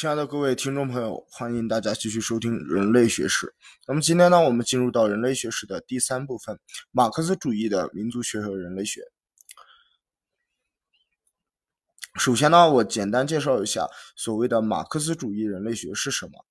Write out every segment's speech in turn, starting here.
亲爱的各位听众朋友，欢迎大家继续收听人类学史。那么今天呢，我们进入到人类学史的第三部分——马克思主义的民族学和人类学。首先呢，我简单介绍一下所谓的马克思主义人类学是什么。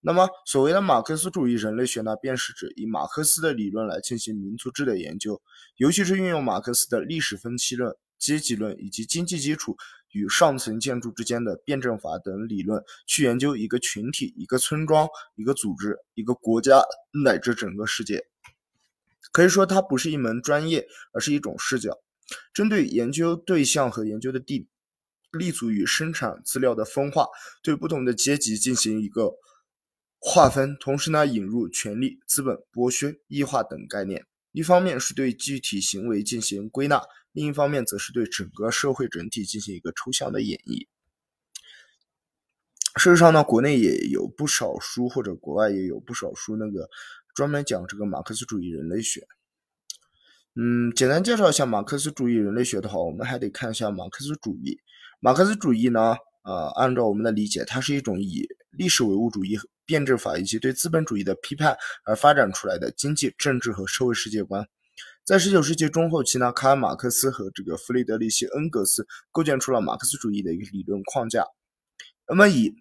那么，所谓的马克思主义人类学呢，便是指以马克思的理论来进行民族志的研究，尤其是运用马克思的历史分期论、阶级论以及经济基础。与上层建筑之间的辩证法等理论，去研究一个群体、一个村庄、一个组织、一个国家乃至整个世界。可以说，它不是一门专业，而是一种视角，针对研究对象和研究的地立足于生产资料的分化，对不同的阶级进行一个划分，同时呢，引入权力、资本、剥削、异化等概念。一方面是对具体行为进行归纳。另一方面，则是对整个社会整体进行一个抽象的演绎。事实上呢，国内也有不少书，或者国外也有不少书，那个专门讲这个马克思主义人类学。嗯，简单介绍一下马克思主义人类学的话，我们还得看一下马克思主义。马克思主义呢，呃，按照我们的理解，它是一种以历史唯物主义、辩证法以及对资本主义的批判而发展出来的经济、政治和社会世界观。在十九世纪中后期呢，卡尔马克思和这个弗里德里希恩格斯构建出了马克思主义的一个理论框架。那么，以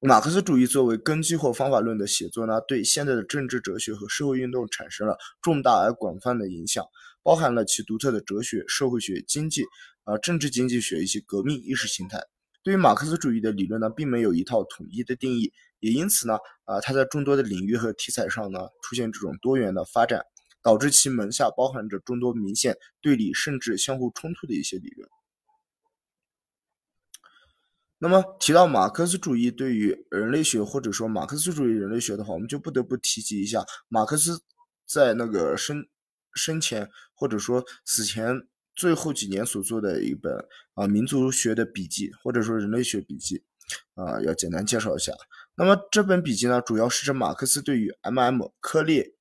马克思主义作为根基或方法论的写作呢，对现在的政治哲学和社会运动产生了重大而广泛的影响，包含了其独特的哲学、社会学、经济、啊政治经济学以及革命意识形态。对于马克思主义的理论呢，并没有一套统一的定义，也因此呢，啊，它在众多的领域和题材上呢，出现这种多元的发展。导致其门下包含着众多明显对立甚至相互冲突的一些理论。那么提到马克思主义对于人类学或者说马克思主义人类学的话，我们就不得不提及一下马克思在那个生生前或者说死前最后几年所做的一本啊民族学的笔记或者说人类学笔记啊，要简单介绍一下。那么这本笔记呢，主要是指马克思对于 M.M. 科列。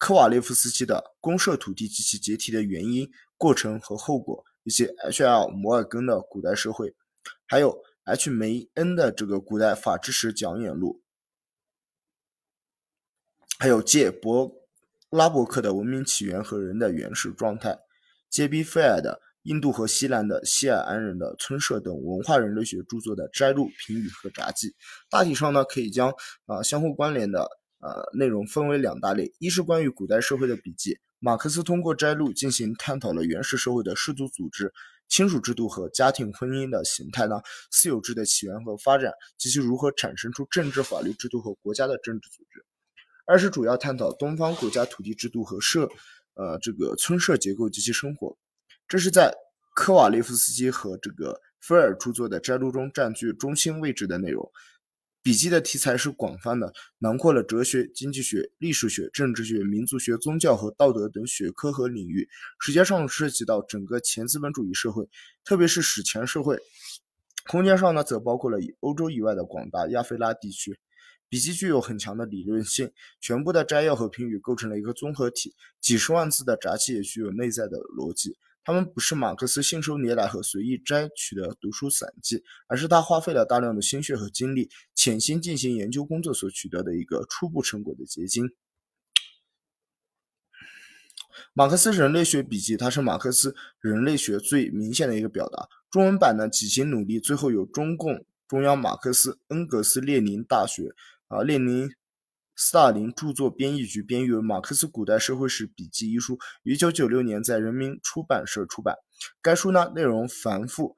科瓦列夫斯基的公社土地及其解体的原因、过程和后果，以及 H.L. 摩尔根的古代社会，还有 H. 梅恩的这个古代法治史讲演录，还有 J. 伯拉伯克的文明起源和人的原始状态，J.B. 费尔的印度和西南的西尔安人的村社等文化人类学著作的摘录、评语和札记。大体上呢，可以将啊相互关联的。呃，内容分为两大类，一是关于古代社会的笔记，马克思通过摘录进行探讨了原始社会的氏族组织、亲属制度和家庭婚姻的形态呢，私有制的起源和发展及其如何产生出政治法律制度和国家的政治组织；二是主要探讨东方国家土地制度和社，呃，这个村社结构及其生活。这是在科瓦列夫斯基和这个菲尔著作的摘录中占据中心位置的内容。笔记的题材是广泛的，囊括了哲学、经济学、历史学、政治学、民族学、宗教和道德等学科和领域，时间上涉及到整个前资本主义社会，特别是史前社会。空间上呢，则包括了以欧洲以外的广大亚非拉地区。笔记具有很强的理论性，全部的摘要和评语构成了一个综合体，几十万字的札记也具有内在的逻辑。他们不是马克思信手拈来和随意摘取的读书散记，而是他花费了大量的心血和精力，潜心进行研究工作所取得的一个初步成果的结晶。马克思人类学笔记，它是马克思人类学最明显的一个表达。中文版呢，几经努力，最后由中共中央马克思恩格斯列宁大学啊列宁。斯大林著作编译局编译为《马克思古代社会史笔记》一书，于1996年在人民出版社出版。该书呢内容繁复，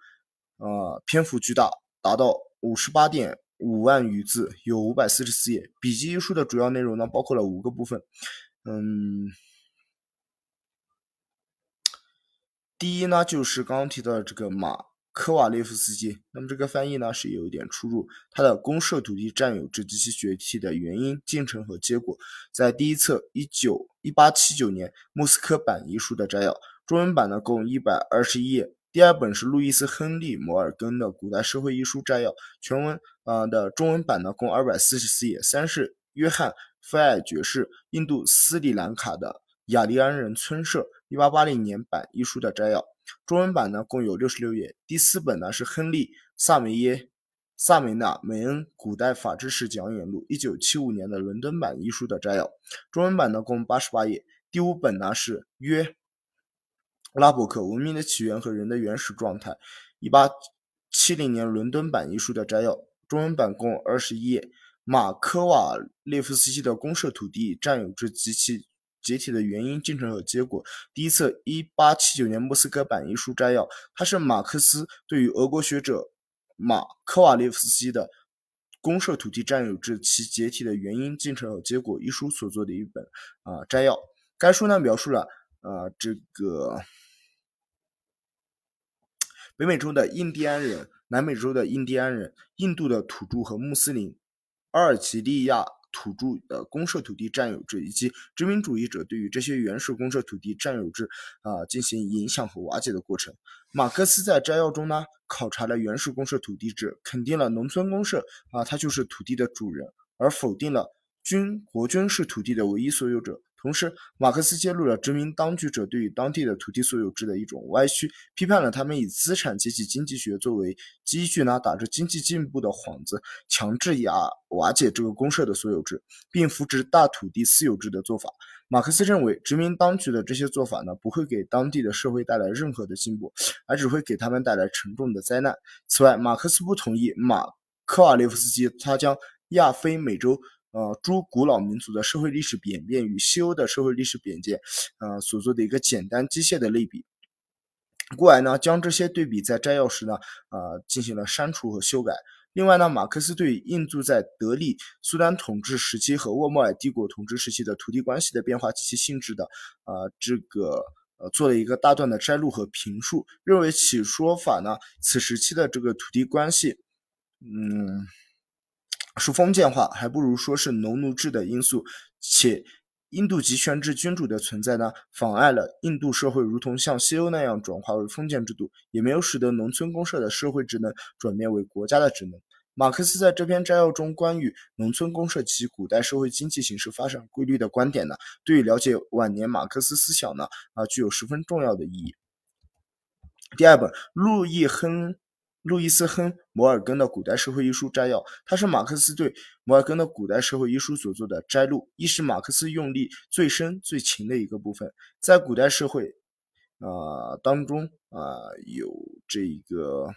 呃，篇幅巨大，达到58.5万余字，有544页。笔记一书的主要内容呢包括了五个部分。嗯，第一呢就是刚刚提到的这个马。科瓦列夫斯基，那么这个翻译呢是有一点出入。他的公社土地占有制及其崛起的原因、进程和结果，在第一册一九一八七九年莫斯科版遗书的摘要，中文版呢共一百二十一页。第二本是路易斯·亨利·摩尔根的《古代社会》一书摘要，全文啊的中文版呢共二百四十四页。三是约翰·菲尔爵士印度斯里兰卡的雅利安人村社一八八零年版一书的摘要。中文版呢共有六十六页，第四本呢是亨利·萨梅耶萨梅纳·梅恩《古代法制史讲演录》一九七五年的伦敦版一书的摘要，中文版呢共八十八页。第五本呢是约拉伯克《文明的起源和人的原始状态》一八七零年伦敦版一书的摘要，中文版共二十一页。马科瓦列夫斯基的公社土地占有制及其解体的原因、进程和结果，第一册一八七九年莫斯科版一书摘要，它是马克思对于俄国学者。马科瓦列夫斯基的《公社土地占有制：其解体的原因、进程和结果》一书所做的一本啊摘要。该书呢描述了呃这个北美洲的印第安人、南美洲的印第安人、印度的土著和穆斯林、阿尔及利亚。土著的公社土地占有制，以及殖民主义者对于这些原始公社土地占有制啊进行影响和瓦解的过程。马克思在摘要中呢，考察了原始公社土地制，肯定了农村公社啊，它就是土地的主人，而否定了军国军是土地的唯一所有者。同时，马克思揭露了殖民当局者对于当地的土地所有制的一种歪曲，批判了他们以资产阶级经济学作为基据呢，打着经济进步的幌子，强制压瓦解这个公社的所有制，并扶植大土地私有制的做法。马克思认为，殖民当局的这些做法呢，不会给当地的社会带来任何的进步，而只会给他们带来沉重的灾难。此外，马克思不同意马科瓦列夫斯基他将亚非美洲。呃，诸古老民族的社会历史演变与西欧的社会历史演变，呃，所做的一个简单机械的类比。过来呢，将这些对比在摘要时呢，呃，进行了删除和修改。另外呢，马克思对印度在德里苏丹统治时期和沃莫尔帝国统治时期的土地关系的变化及其性质的，呃，这个呃，做了一个大段的摘录和评述，认为其说法呢，此时期的这个土地关系，嗯。是封建化，还不如说是农奴制的因素。且印度集权制君主的存在呢，妨碍了印度社会如同像西欧那样转化为封建制度，也没有使得农村公社的社会职能转变为国家的职能。马克思在这篇摘要中关于农村公社及古代社会经济形势发展规律的观点呢，对于了解晚年马克思思想呢，啊，具有十分重要的意义。第二本，路易亨。路易斯·亨·摩尔根的《古代社会艺术摘要》，它是马克思对摩尔根的《古代社会艺术》所做的摘录，亦是马克思用力最深、最勤的一个部分。在古代社会，啊当中啊有这个。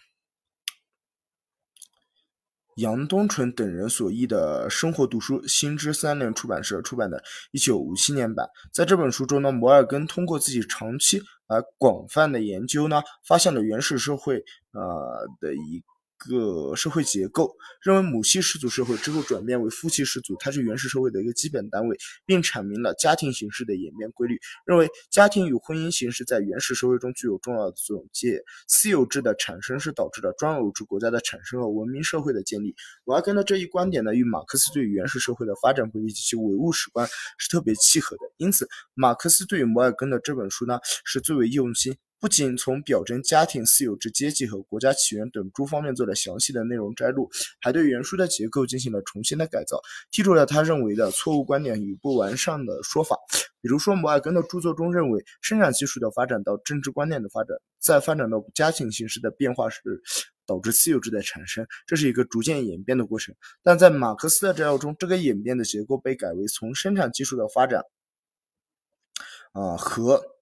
杨东纯等人所译的《生活读书》，新知三联出版社出版的1957年版。在这本书中呢，摩尔根通过自己长期而广泛的研究呢，发现了原始社会呃的一。个社会结构认为母系氏族社会之后转变为父系氏族，它是原始社会的一个基本单位，并阐明了家庭形式的演变规律。认为家庭与婚姻形式在原始社会中具有重要的作用。借私有制的产生是导致了专有制国家的产生和文明社会的建立。摩尔根的这一观点呢，与马克思对原始社会的发展规律及其唯物史观是特别契合的。因此，马克思对于摩尔根的这本书呢，是最为用心。不仅从表征家庭、私有制阶级和国家起源等诸方面做了详细的内容摘录，还对原书的结构进行了重新的改造，剔除了他认为的错误观点与不完善的说法。比如说，摩尔根的著作中认为，生产技术的发展到政治观念的发展，再发展到家庭形式的变化是导致私有制的产生，这是一个逐渐演变的过程。但在马克思的摘要中，这个演变的结构被改为从生产技术的发展，啊和。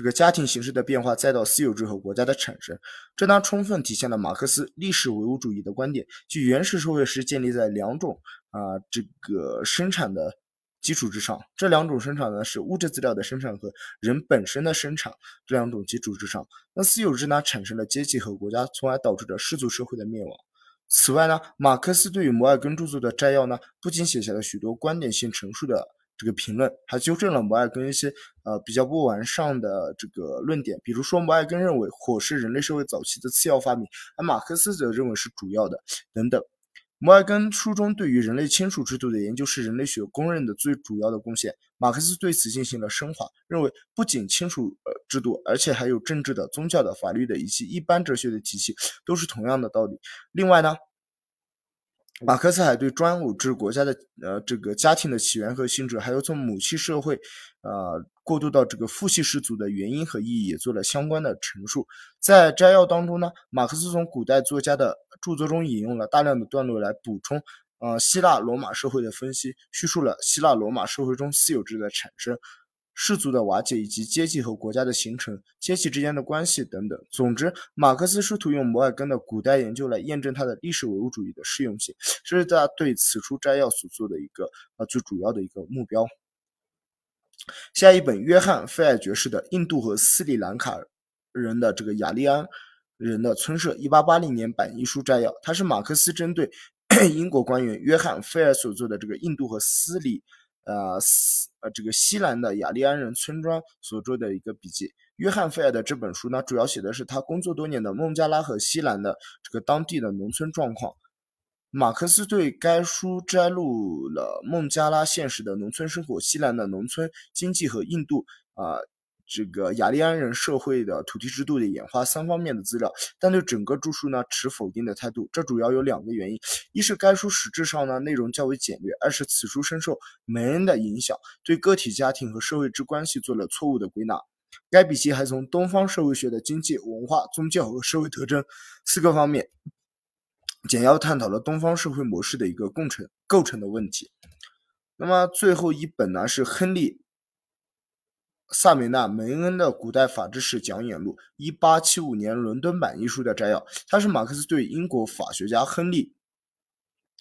这个家庭形式的变化，再到私有制和国家的产生，这当充分体现了马克思历史唯物主义的观点，即原始社会是建立在两种啊这个生产的基础之上，这两种生产呢是物质资料的生产和人本身的生产这两种基础之上。那私有制呢产生了阶级和国家，从而导致了氏族社会的灭亡。此外呢，马克思对于摩尔根著作的摘要呢，不仅写下了许多观点性陈述的。这个评论还纠正了摩尔根一些呃比较不完善的这个论点，比如说摩尔根认为火是人类社会早期的次要发明，而马克思则认为是主要的等等。摩尔根书中对于人类亲属制度的研究是人类学公认的最主要的贡献，马克思对此进行了升华，认为不仅亲属呃制度，而且还有政治的、宗教的、法律的以及一般哲学的体系都是同样的道理。另外呢。马克思还对专有制国家的呃这个家庭的起源和性质，还有从母系社会，呃过渡到这个父系氏族的原因和意义，也做了相关的陈述。在摘要当中呢，马克思从古代作家的著作中引用了大量的段落来补充，呃，希腊罗马社会的分析，叙述了希腊罗马社会中私有制的产生。氏族的瓦解以及阶级和国家的形成、阶级之间的关系等等。总之，马克思试图用摩尔根的古代研究来验证他的历史唯物主义的适用性，这是他对此书摘要所做的一个啊最主要的一个目标。下一本约翰·费尔爵士的《印度和斯里兰卡人的这个雅利安人的村社》（1880 年版）一书摘要，它是马克思针对 英国官员约翰·费尔所做的这个印度和斯里。呃，斯呃，这个西南的雅利安人村庄所做的一个笔记。约翰·菲尔的这本书呢，主要写的是他工作多年的孟加拉和西南的这个当地的农村状况。马克思对该书摘录了孟加拉现实的农村生活、西兰的农村经济和印度啊。这个雅利安人社会的土地制度的演化三方面的资料，但对整个著述呢持否定的态度。这主要有两个原因：一是该书实质上呢内容较为简略；二是此书深受梅恩的影响，对个体、家庭和社会之关系做了错误的归纳。该笔记还从东方社会学的经济、文化、宗教和社会特征四个方面简要探讨了东方社会模式的一个构成构成的问题。那么最后一本呢是亨利。萨梅纳·梅恩的《古代法制史讲演录》（1875 年伦敦版）一书的摘要，它是马克思对英国法学家亨利。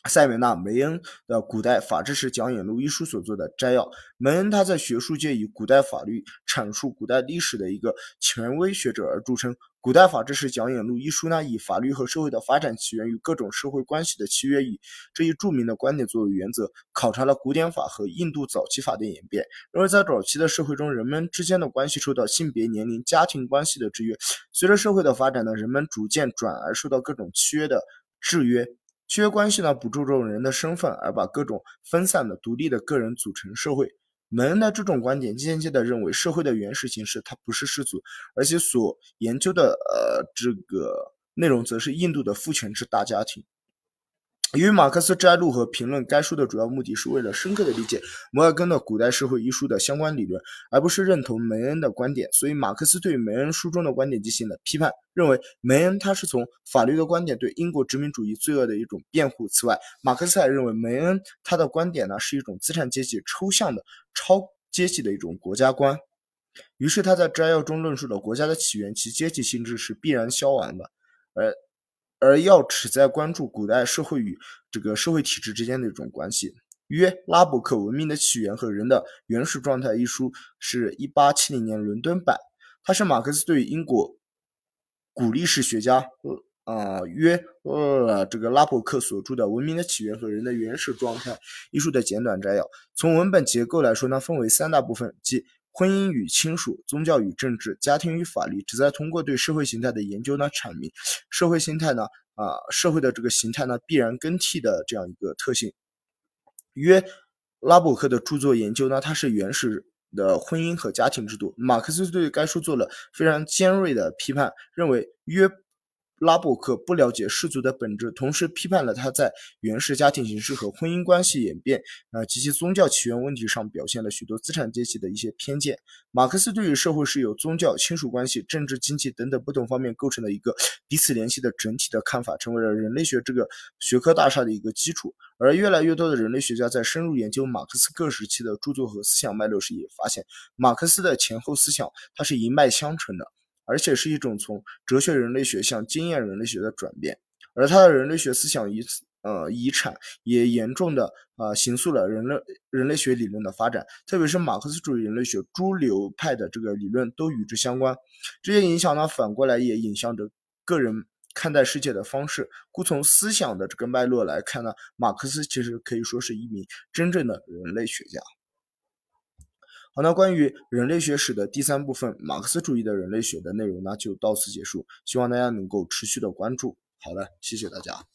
塞维纳·梅恩的《古代法制史讲演录》一书所做的摘要。梅恩他在学术界以古代法律阐述古代历史的一个权威学者而著称。《古代法制史讲演录》一书呢，以法律和社会的发展起源于各种社会关系的契约以这一著名的观点作为原则，考察了古典法和印度早期法的演变。认为在早期的社会中，人们之间的关系受到性别、年龄、家庭关系的制约。随着社会的发展呢，人们逐渐转而受到各种契约的制约。契约关系呢，不注重人的身份，而把各种分散的、独立的个人组成社会。门恩的这种观点间接的认为，社会的原始形式它不是氏族，而且所研究的呃这个内容则是印度的父权制大家庭。与马克思摘录和评论该书的主要目的是为了深刻的理解摩尔根的《古代社会》一书的相关理论，而不是认同梅恩的观点。所以，马克思对梅恩书中的观点进行了批判，认为梅恩他是从法律的观点对英国殖民主义罪恶的一种辩护。此外，马克思还认为梅恩他的观点呢是一种资产阶级抽象的超阶级的一种国家观。于是，他在摘要中论述了国家的起源，其阶级性质是必然消亡的，而。而要旨在关注古代社会与这个社会体制之间的一种关系。约拉伯克《文明的起源和人的原始状态》一书是一八七零年伦敦版，它是马克思对英国古历史学家呃约呃这个拉伯克所著的《文明的起源和人的原始状态》一书的简短摘要。从文本结构来说呢，分为三大部分，即。婚姻与亲属、宗教与政治、家庭与法律，旨在通过对社会形态的研究呢，阐明社会形态呢，啊，社会的这个形态呢，必然更替的这样一个特性。约拉伯克的著作研究呢，它是原始的婚姻和家庭制度。马克思对该书做了非常尖锐的批判，认为约。拉伯克不了解氏族的本质，同时批判了他在原始家庭形式和婚姻关系演变啊及其宗教起源问题上表现了许多资产阶级的一些偏见。马克思对于社会是由宗教、亲属关系、政治、经济等等不同方面构成的一个彼此联系的整体的看法，成为了人类学这个学科大厦的一个基础。而越来越多的人类学家在深入研究马克思各时期的著作和思想脉络时，也发现马克思的前后思想它是一脉相承的。而且是一种从哲学人类学向经验人类学的转变，而他的人类学思想遗呃遗产也严重的啊形塑了人类人类学理论的发展，特别是马克思主义人类学诸流派的这个理论都与之相关。这些影响呢，反过来也影响着个人看待世界的方式。故从思想的这个脉络来看呢，马克思其实可以说是一名真正的人类学家。好，那关于人类学史的第三部分，马克思主义的人类学的内容呢，就到此结束。希望大家能够持续的关注。好的，谢谢大家。